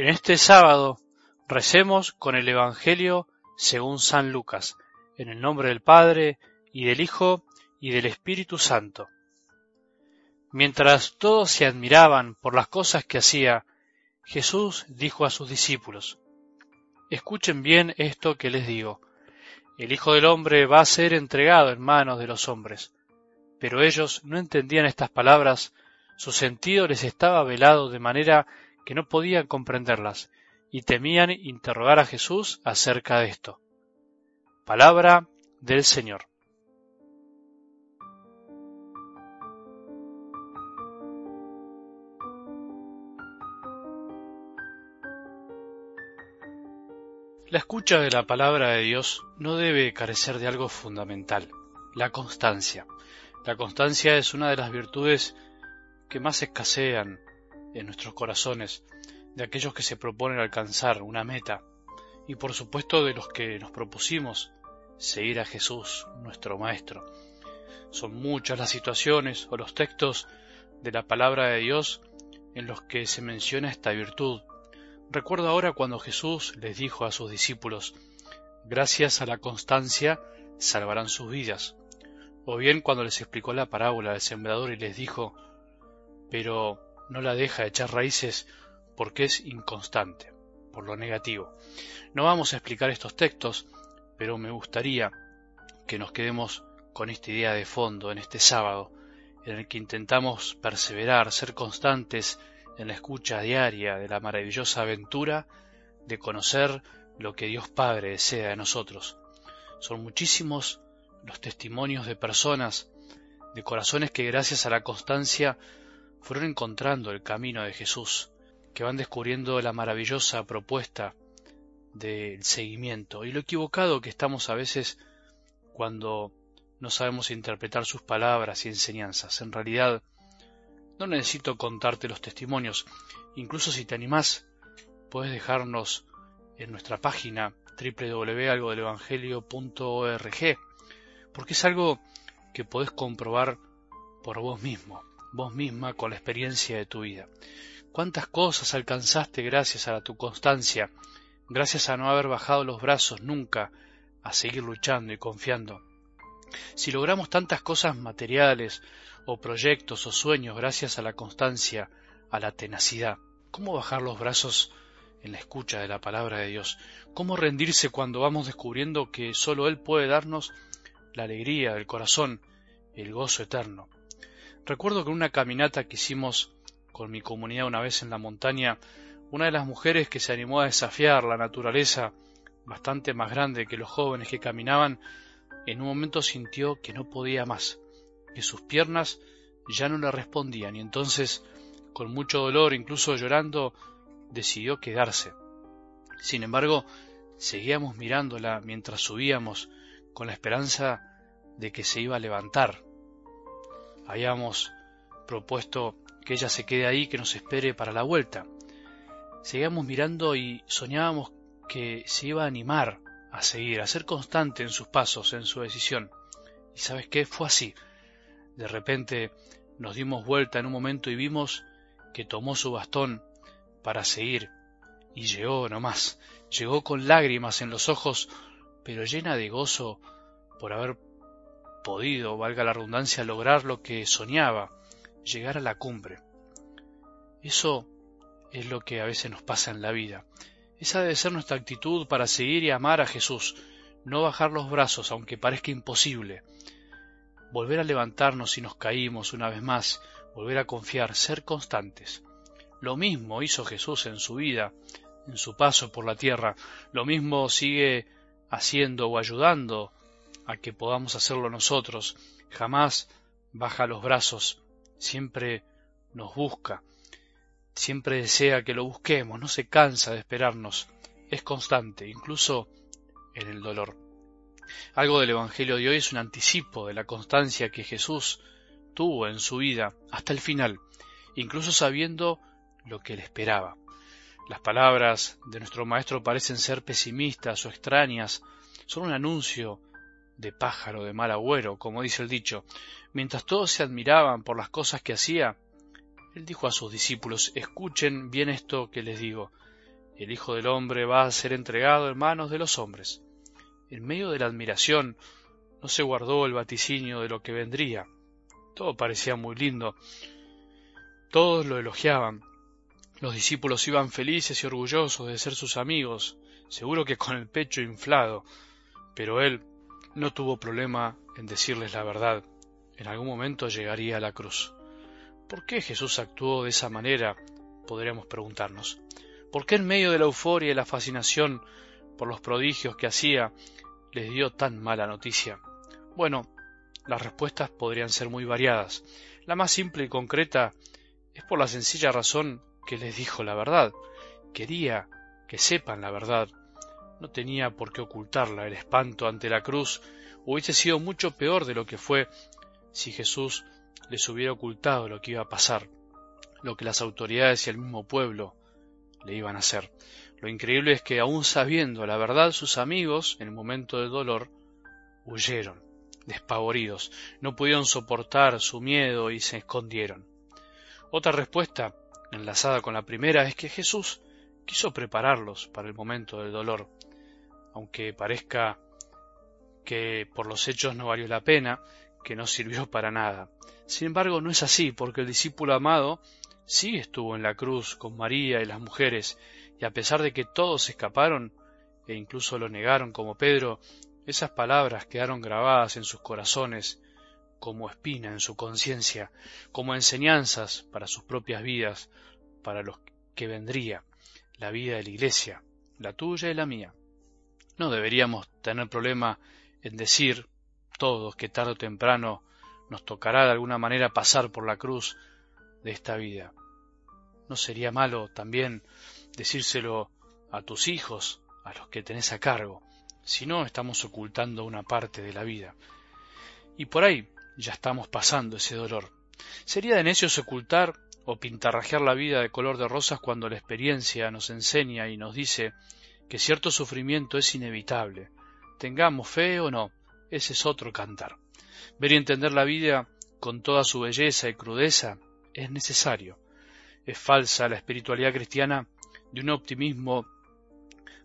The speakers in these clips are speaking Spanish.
En este sábado recemos con el Evangelio según San Lucas, en el nombre del Padre, y del Hijo, y del Espíritu Santo. Mientras todos se admiraban por las cosas que hacía, Jesús dijo a sus discípulos, Escuchen bien esto que les digo. El Hijo del Hombre va a ser entregado en manos de los hombres. Pero ellos no entendían estas palabras, su sentido les estaba velado de manera que no podían comprenderlas, y temían interrogar a Jesús acerca de esto. Palabra del Señor. La escucha de la palabra de Dios no debe carecer de algo fundamental, la constancia. La constancia es una de las virtudes que más escasean en nuestros corazones, de aquellos que se proponen alcanzar una meta, y por supuesto de los que nos propusimos seguir a Jesús, nuestro Maestro. Son muchas las situaciones o los textos de la palabra de Dios en los que se menciona esta virtud, Recuerdo ahora cuando Jesús les dijo a sus discípulos, gracias a la constancia salvarán sus vidas. O bien cuando les explicó la parábola del sembrador y les dijo, pero no la deja echar raíces porque es inconstante, por lo negativo. No vamos a explicar estos textos, pero me gustaría que nos quedemos con esta idea de fondo en este sábado, en el que intentamos perseverar, ser constantes en la escucha diaria de la maravillosa aventura de conocer lo que Dios Padre desea de nosotros. Son muchísimos los testimonios de personas, de corazones que gracias a la constancia fueron encontrando el camino de Jesús, que van descubriendo la maravillosa propuesta del seguimiento y lo equivocado que estamos a veces cuando no sabemos interpretar sus palabras y enseñanzas. En realidad, no necesito contarte los testimonios. Incluso si te animás, puedes dejarnos en nuestra página www.algodelevangelio.org, porque es algo que podés comprobar por vos mismo, vos misma con la experiencia de tu vida. ¿Cuántas cosas alcanzaste gracias a tu constancia, gracias a no haber bajado los brazos nunca, a seguir luchando y confiando? Si logramos tantas cosas materiales o proyectos o sueños gracias a la constancia, a la tenacidad, ¿cómo bajar los brazos en la escucha de la palabra de Dios? ¿Cómo rendirse cuando vamos descubriendo que sólo Él puede darnos la alegría del corazón, el gozo eterno? Recuerdo que en una caminata que hicimos con mi comunidad una vez en la montaña, una de las mujeres que se animó a desafiar la naturaleza, bastante más grande que los jóvenes que caminaban, en un momento sintió que no podía más, que sus piernas ya no le respondían y entonces, con mucho dolor, incluso llorando, decidió quedarse. Sin embargo, seguíamos mirándola mientras subíamos con la esperanza de que se iba a levantar. Habíamos propuesto que ella se quede ahí, que nos espere para la vuelta. Seguíamos mirando y soñábamos que se iba a animar a seguir, a ser constante en sus pasos, en su decisión. Y sabes qué, fue así. De repente nos dimos vuelta en un momento y vimos que tomó su bastón para seguir. Y llegó nomás, llegó con lágrimas en los ojos, pero llena de gozo por haber podido, valga la redundancia, lograr lo que soñaba, llegar a la cumbre. Eso es lo que a veces nos pasa en la vida. Esa debe ser nuestra actitud para seguir y amar a Jesús, no bajar los brazos aunque parezca imposible, volver a levantarnos si nos caímos una vez más, volver a confiar, ser constantes. Lo mismo hizo Jesús en su vida, en su paso por la tierra, lo mismo sigue haciendo o ayudando a que podamos hacerlo nosotros. Jamás baja los brazos, siempre nos busca, Siempre desea que lo busquemos, no se cansa de esperarnos, es constante, incluso en el dolor. Algo del Evangelio de hoy es un anticipo de la constancia que Jesús tuvo en su vida hasta el final, incluso sabiendo lo que le esperaba. Las palabras de nuestro Maestro parecen ser pesimistas o extrañas, son un anuncio de pájaro de mal agüero, como dice el dicho. Mientras todos se admiraban por las cosas que hacía, él dijo a sus discípulos, escuchen bien esto que les digo. el Hijo del Hombre va a ser entregado en manos de los hombres. En medio de la admiración no se guardó el vaticinio de lo que vendría. Todo parecía muy lindo. Todos lo elogiaban. Los discípulos iban felices y orgullosos de ser sus amigos, seguro que con el pecho inflado. Pero él no tuvo problema en decirles la verdad. En algún momento llegaría a la cruz. ¿Por qué Jesús actuó de esa manera? Podríamos preguntarnos. ¿Por qué en medio de la euforia y la fascinación por los prodigios que hacía les dio tan mala noticia? Bueno, las respuestas podrían ser muy variadas. La más simple y concreta es por la sencilla razón que les dijo la verdad. Quería que sepan la verdad. No tenía por qué ocultarla. El espanto ante la cruz hubiese sido mucho peor de lo que fue si Jesús les hubiera ocultado lo que iba a pasar, lo que las autoridades y el mismo pueblo le iban a hacer. Lo increíble es que aun sabiendo la verdad sus amigos, en el momento del dolor, huyeron despavoridos, no pudieron soportar su miedo y se escondieron. Otra respuesta, enlazada con la primera, es que Jesús quiso prepararlos para el momento del dolor, aunque parezca que por los hechos no valió la pena, que no sirvió para nada. Sin embargo, no es así, porque el discípulo amado sí estuvo en la cruz con María y las mujeres, y a pesar de que todos escaparon, e incluso lo negaron como Pedro, esas palabras quedaron grabadas en sus corazones como espina en su conciencia, como enseñanzas para sus propias vidas, para los que vendría, la vida de la Iglesia, la tuya y la mía. No deberíamos tener problema en decir todos que tarde o temprano nos tocará de alguna manera pasar por la cruz de esta vida. ¿No sería malo también decírselo a tus hijos, a los que tenés a cargo? Si no, estamos ocultando una parte de la vida. Y por ahí ya estamos pasando ese dolor. Sería de necios ocultar o pintarrajear la vida de color de rosas cuando la experiencia nos enseña y nos dice que cierto sufrimiento es inevitable. Tengamos fe o no, ese es otro cantar. Ver y entender la vida con toda su belleza y crudeza es necesario. Es falsa la espiritualidad cristiana de un optimismo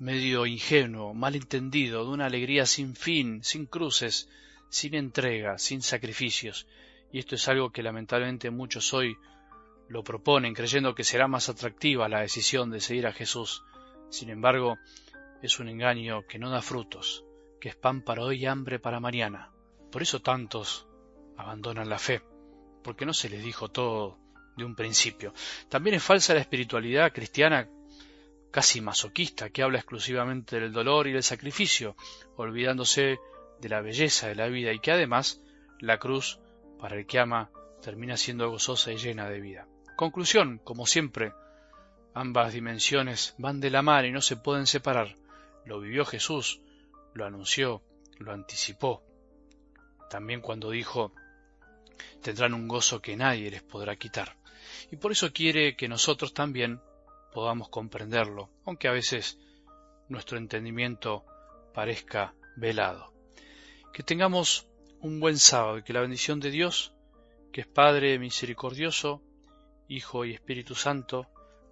medio ingenuo, mal entendido, de una alegría sin fin, sin cruces, sin entrega, sin sacrificios. Y esto es algo que lamentablemente muchos hoy lo proponen, creyendo que será más atractiva la decisión de seguir a Jesús. Sin embargo, es un engaño que no da frutos, que es pan para hoy y hambre para mañana. Por eso tantos abandonan la fe, porque no se les dijo todo de un principio. También es falsa la espiritualidad cristiana casi masoquista que habla exclusivamente del dolor y del sacrificio, olvidándose de la belleza de la vida y que además la cruz, para el que ama, termina siendo gozosa y llena de vida. Conclusión, como siempre, ambas dimensiones van de la mano y no se pueden separar. Lo vivió Jesús, lo anunció, lo anticipó. También cuando dijo, tendrán un gozo que nadie les podrá quitar. Y por eso quiere que nosotros también podamos comprenderlo, aunque a veces nuestro entendimiento parezca velado. Que tengamos un buen sábado y que la bendición de Dios, que es Padre misericordioso, Hijo y Espíritu Santo,